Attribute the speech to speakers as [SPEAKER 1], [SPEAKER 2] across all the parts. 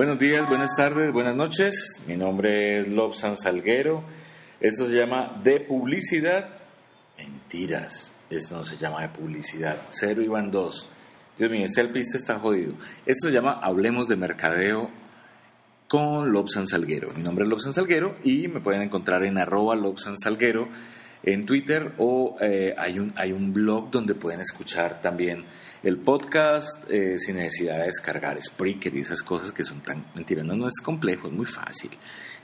[SPEAKER 1] Buenos días, buenas tardes, buenas noches. Mi nombre es Lobsan Salguero. Esto se llama de publicidad. Mentiras. Esto no se llama de publicidad. Cero y dos. Dios mío, este alpiste está jodido. Esto se llama Hablemos de Mercadeo con Lobsan Salguero. Mi nombre es Lobsan Salguero y me pueden encontrar en arroba Lobsan Salguero en Twitter o eh, hay, un, hay un blog donde pueden escuchar también el podcast eh, sin necesidad de descargar Spreaker y esas cosas que son tan mentira no, no es complejo es muy fácil.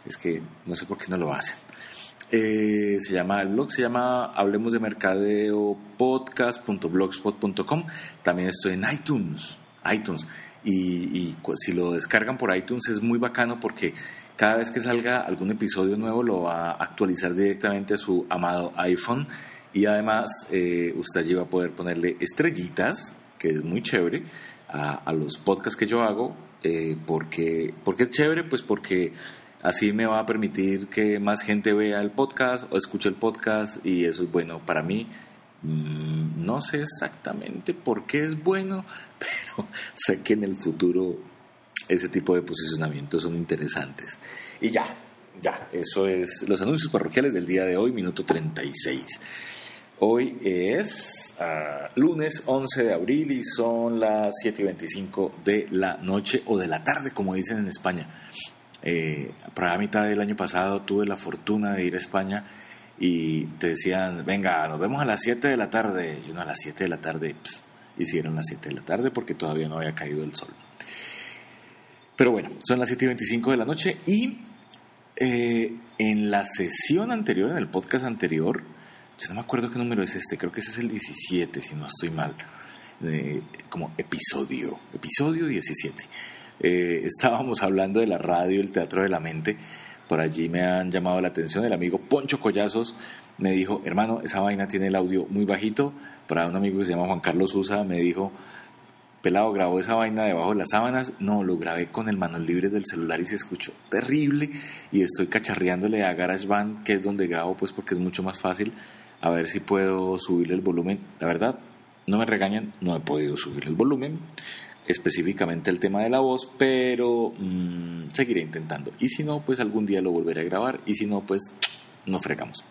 [SPEAKER 1] Es que no sé por qué no lo hacen. Eh, se llama el blog se llama hablemos de mercadeo podcast.blogspot.com también estoy en iTunes iTunes. Y, y si lo descargan por iTunes es muy bacano porque cada vez que salga algún episodio nuevo lo va a actualizar directamente a su amado iPhone. Y además eh, usted allí va a poder ponerle estrellitas, que es muy chévere, a, los podcasts que yo hago. Eh, porque, porque es chévere? Pues porque así me va a permitir que más gente vea el podcast o escuche el podcast y eso es bueno para mí. Mm, no sé exactamente por qué es bueno, pero sé que en el futuro ese tipo de posicionamientos son interesantes. Y ya, ya, eso es los anuncios parroquiales del día de hoy, minuto 36. Hoy es ah, lunes 11 de abril y son las 7 y 25 de la noche o de la tarde, como dicen en España. Eh, para mitad del año pasado tuve la fortuna de ir a España y te decían, venga, nos vemos a las 7 de la tarde. Y uno a las 7 de la tarde, pues, hicieron las 7 de la tarde porque todavía no había caído el sol. Pero bueno, son las 7 y 25 de la noche y eh, en la sesión anterior, en el podcast anterior, yo no me acuerdo qué número es este, creo que ese es el 17, si no estoy mal, como episodio, episodio 17. Eh, estábamos hablando de la radio, el teatro de la mente. Por allí me han llamado la atención. El amigo Poncho Collazos me dijo, hermano, esa vaina tiene el audio muy bajito. Para un amigo que se llama Juan Carlos Usa me dijo, pelado grabó esa vaina debajo de las sábanas. No, lo grabé con el manos libre del celular y se escuchó terrible. Y estoy cacharreándole a GarageBand, que es donde grabo, pues porque es mucho más fácil. A ver si puedo subirle el volumen. La verdad, no me regañan, no he podido subir el volumen. Específicamente el tema de la voz, pero mm, seguiré intentando. Y si no, pues algún día lo volveré a grabar. Y si no, pues no fregamos.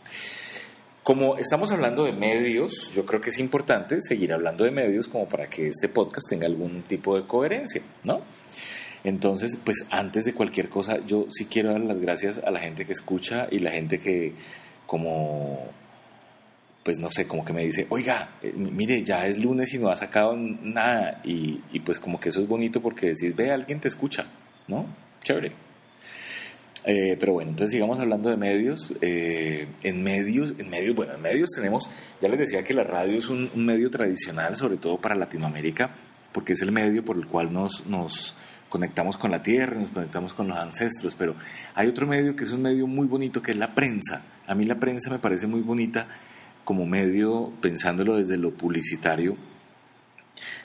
[SPEAKER 1] Como estamos hablando de medios, yo creo que es importante seguir hablando de medios como para que este podcast tenga algún tipo de coherencia, ¿no? Entonces, pues antes de cualquier cosa, yo sí quiero dar las gracias a la gente que escucha y la gente que como pues no sé, como que me dice, oiga, eh, mire, ya es lunes y no ha sacado nada. Y, y, pues como que eso es bonito porque decís, ve, alguien te escucha, ¿no? Chévere. Eh, pero bueno, entonces sigamos hablando de medios. Eh, en medios, en medios, bueno, en medios tenemos, ya les decía que la radio es un, medio tradicional, sobre todo para Latinoamérica, porque es el medio por el cual nos, nos conectamos con la tierra, nos conectamos con los ancestros, pero hay otro medio que es un medio muy bonito, que es la prensa. A mí la prensa me parece muy bonita como medio, pensándolo desde lo publicitario,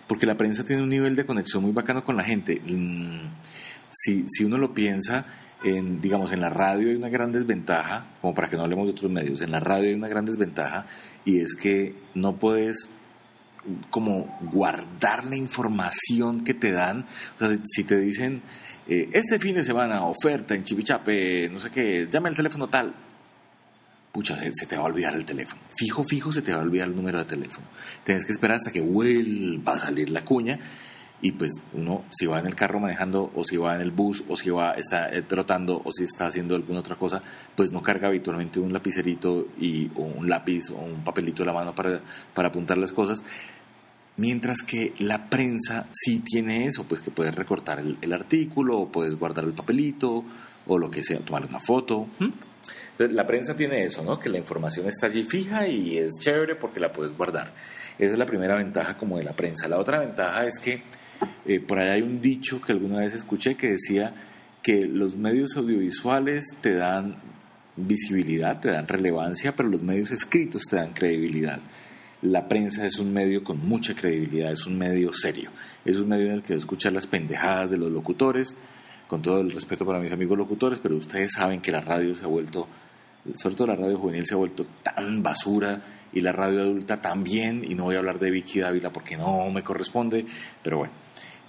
[SPEAKER 1] porque la prensa tiene un nivel de conexión muy bacano con la gente. Mm, si, si uno lo piensa, en, digamos, en la radio hay una gran desventaja, como para que no hablemos de otros medios, en la radio hay una gran desventaja y es que no puedes como guardar la información que te dan. O sea, si te dicen, eh, este fin de semana, oferta en Chipichape, no sé qué, llame al teléfono tal, pucha, se, te va a olvidar el teléfono. Fijo, fijo, se te va a olvidar el número de teléfono. Tienes que esperar hasta que vuelva a salir la cuña y pues uno si va en el carro manejando o si va en el bus o si va está eh, trotando o si está haciendo alguna otra cosa pues no carga habitualmente un lapicerito y o un lápiz o un papelito de la mano para, para apuntar las cosas mientras que la prensa sí tiene eso pues que puedes recortar el, artículo o puedes guardar el papelito o lo que sea tomar una foto La prensa tiene eso, ¿no? Que la información está allí fija y es chévere porque la puedes guardar. Esa es la primera ventaja como de la prensa. La otra ventaja es que eh, por ahí hay un dicho que alguna vez escuché que decía que los medios audiovisuales te dan visibilidad, te dan relevancia, pero los medios escritos te dan credibilidad. La prensa es un medio con mucha credibilidad, es un medio serio, es un medio en el que escuchar las pendejadas de los locutores, con todo el respeto para mis amigos locutores, pero ustedes saben que la radio se ha vuelto, sobre todo la radio juvenil se ha vuelto tan basura y la radio adulta también, y no voy a hablar de Vicky Dávila porque no me corresponde, pero bueno.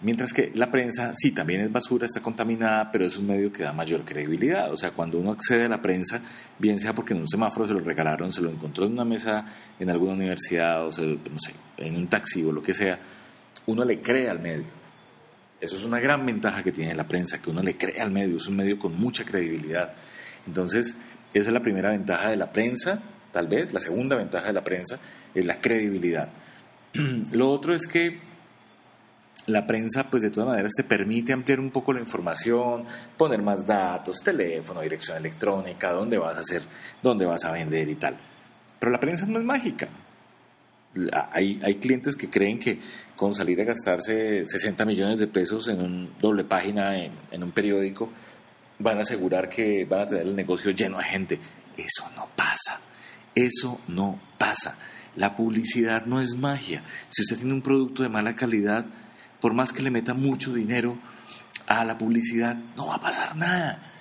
[SPEAKER 1] Mientras que la prensa, sí, también es basura, está contaminada, pero es un medio que da mayor credibilidad. O sea, cuando uno accede a la prensa, bien sea porque en un semáforo se lo regalaron, se lo encontró en una mesa en alguna universidad, o no sé, en un taxi o lo que sea, uno le cree al medio. Eso es una gran ventaja que tiene la prensa, que uno le cree al medio, es un medio con mucha credibilidad. Entonces, esa es la primera ventaja de la prensa, tal vez. La segunda ventaja de la prensa es la credibilidad. Lo otro es que la prensa, pues de todas maneras, te permite ampliar un poco la información, poner más datos, teléfono, dirección electrónica, dónde vas a hacer, dónde vas a vender y tal. Pero la prensa no es mágica. Hay, hay clientes que creen que con salir a gastarse 60 millones de pesos en un doble página en, en un periódico, van a asegurar que van a tener el negocio lleno de gente. Eso no pasa. Eso no pasa. La publicidad no es magia. Si usted tiene un producto de mala calidad, por más que le meta mucho dinero a la publicidad, no va a pasar nada.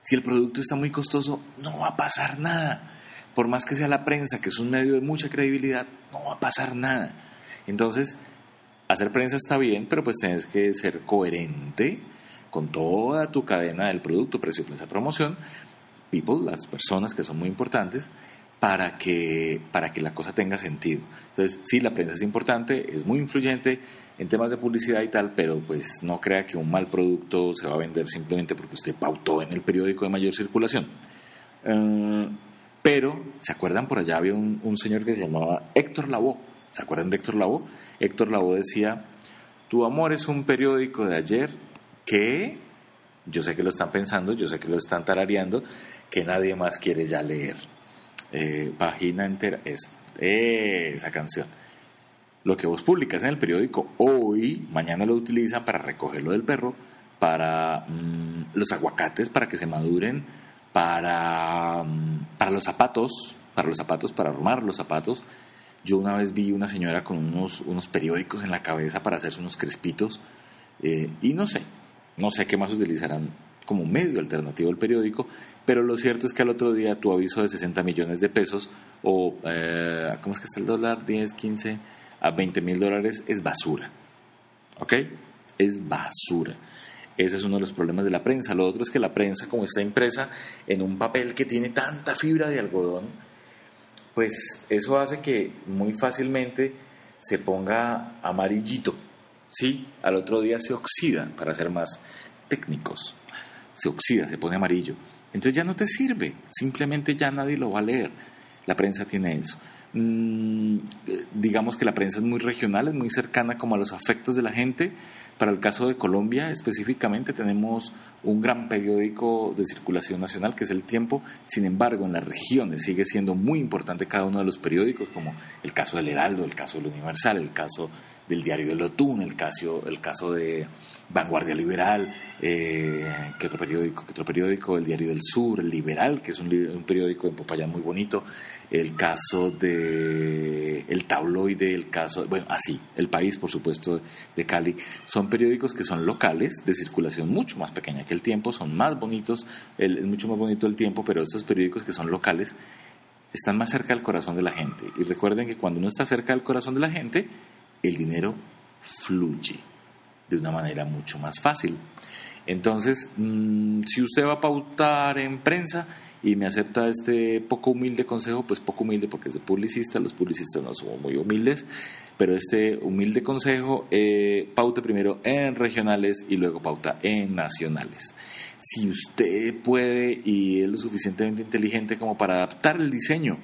[SPEAKER 1] Si el producto está muy costoso, no va a pasar nada. Por más que sea la prensa, que es un medio de mucha credibilidad, no va a pasar nada. Entonces, hacer prensa está bien, pero pues tienes que ser coherente con toda tu cadena del producto, precio, plaza, promoción, people, las personas que son muy importantes, para que, para que la cosa tenga sentido. Entonces, sí, la prensa es importante, es muy influyente en temas de publicidad y tal, pero pues no crea que un mal producto se va a vender simplemente porque usted pautó en el periódico de mayor circulación. Eh, pero, ¿se acuerdan? Por allá había un, señor que se llamaba Héctor Lavoe. ¿Se acuerdan de Héctor Lavoe? Héctor Lavoe decía, Tu amor es un periódico de ayer que, yo sé que lo están pensando, yo sé que lo están tarareando, que nadie más quiere ya leer. Eh, página entera, es esa canción. Lo que vos publicas en el periódico hoy, mañana lo utilizan para recogerlo del perro, para mm, los aguacates, para que se maduren, para, mm, para los zapatos, para los zapatos, para armar los zapatos. Yo una vez vi una señora con unos, unos periódicos en la cabeza para hacerse unos crespitos eh, y no sé, no sé qué más utilizarán como medio alternativo al periódico, pero lo cierto es que al otro día tu aviso de 60 millones de pesos o, eh, ¿cómo es que está el dólar? 10, 15, a 20 mil dólares es basura. ¿Ok? Es basura. Ese es uno de los problemas de la prensa. Lo otro es que la prensa, como está impresa en un papel que tiene tanta fibra de algodón, pues eso hace que muy fácilmente se ponga amarillito. ¿Sí? Al otro día se oxida, para ser más técnicos se oxida, se pone amarillo. Entonces ya no te sirve, simplemente ya nadie lo va a leer. La prensa tiene eso. Mm, digamos que la prensa es muy regional, es muy cercana como a los afectos de la gente. Para el caso de Colombia específicamente tenemos un gran periódico de circulación nacional que es El Tiempo. Sin embargo, en las regiones sigue siendo muy importante cada uno de los periódicos, como el caso del Heraldo, el caso del Universal, el caso del diario de Lotún, el caso, el caso de Vanguardia Liberal, eh, que otro periódico, que otro periódico, el Diario del Sur, el Liberal, que es un, periódico en Popayán muy bonito, el caso de el tabloide, el caso, bueno, así, el país, por supuesto, de Cali, son periódicos que son locales, de circulación mucho más pequeña que el tiempo, son más bonitos, es mucho más bonito el tiempo, pero estos periódicos que son locales están más cerca del corazón de la gente. Y recuerden que cuando uno está cerca del corazón de la gente, el dinero fluye de una manera mucho más fácil. Entonces, mm, si usted va a pautar en prensa y me acepta este poco humilde consejo, pues poco humilde porque es de publicista, los publicistas no somos muy humildes, pero este humilde consejo, eh, paute primero en regionales y luego pauta en nacionales. Si usted puede y es lo suficientemente inteligente como para adaptar el diseño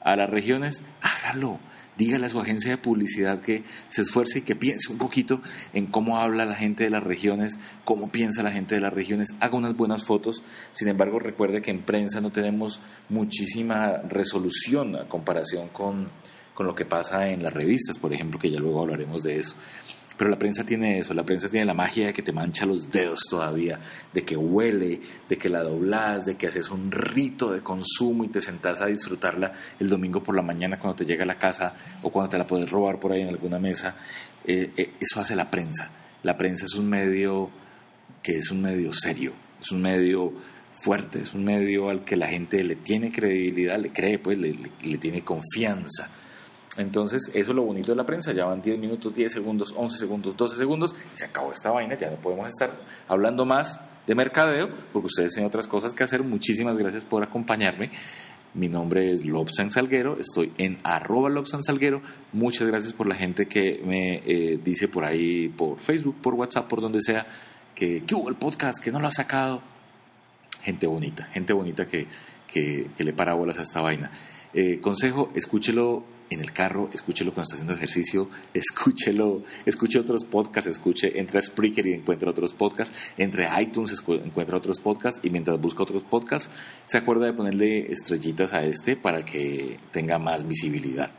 [SPEAKER 1] a las regiones, hágalo dígale a su agencia de publicidad que se esfuerce y que piense un poquito en cómo habla la gente de las regiones, cómo piensa la gente de las regiones, haga unas buenas fotos. Sin embargo, recuerde que en prensa no tenemos muchísima resolución a comparación con, con lo que pasa en las revistas, por ejemplo, que ya luego hablaremos de eso. Pero la prensa tiene eso, la prensa tiene la magia de que te mancha los dedos todavía, de que huele, de que la doblas, de que haces un rito de consumo y te sentás a disfrutarla el domingo por la mañana cuando te llega a la casa o cuando te la puedes robar por ahí en alguna mesa. Eh, eh, eso hace la prensa. La prensa es un medio que es un medio serio, es un medio fuerte, es un medio al que la gente le tiene credibilidad, le cree, pues le tiene confianza. Entonces, eso es lo bonito de la prensa. Ya van 10 minutos, 10 segundos, 11 segundos, 12 segundos. Y se acabó esta vaina. Ya no podemos estar hablando más de mercadeo porque ustedes tienen otras cosas que hacer. Muchísimas gracias por acompañarme. Mi nombre es Lobsan Salguero, estoy en arroba Lobsan Salguero. Muchas gracias por la gente que me eh, dice por ahí, por Facebook, por WhatsApp, por donde sea, que, hubo el podcast, que no lo ha sacado. Gente bonita, gente bonita que, que, le para bolas a esta vaina. Eh, consejo, escúchelo en el carro, escúchelo cuando está haciendo ejercicio, escúchelo, escuche otros podcasts, escuche, entra a Spreaker y encuentra otros podcasts, entre iTunes encuentra otros podcasts y mientras busca otros podcasts, se acuerda de ponerle estrellitas a este para que tenga más visibilidad.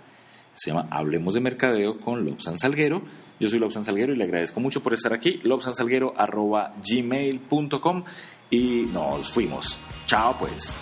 [SPEAKER 1] Se llama Hablemos de Mercadeo con Lobsan Salguero. Yo soy Lobsan Salguero y le agradezco mucho por estar aquí. gmail.com y nos fuimos. Chao pues.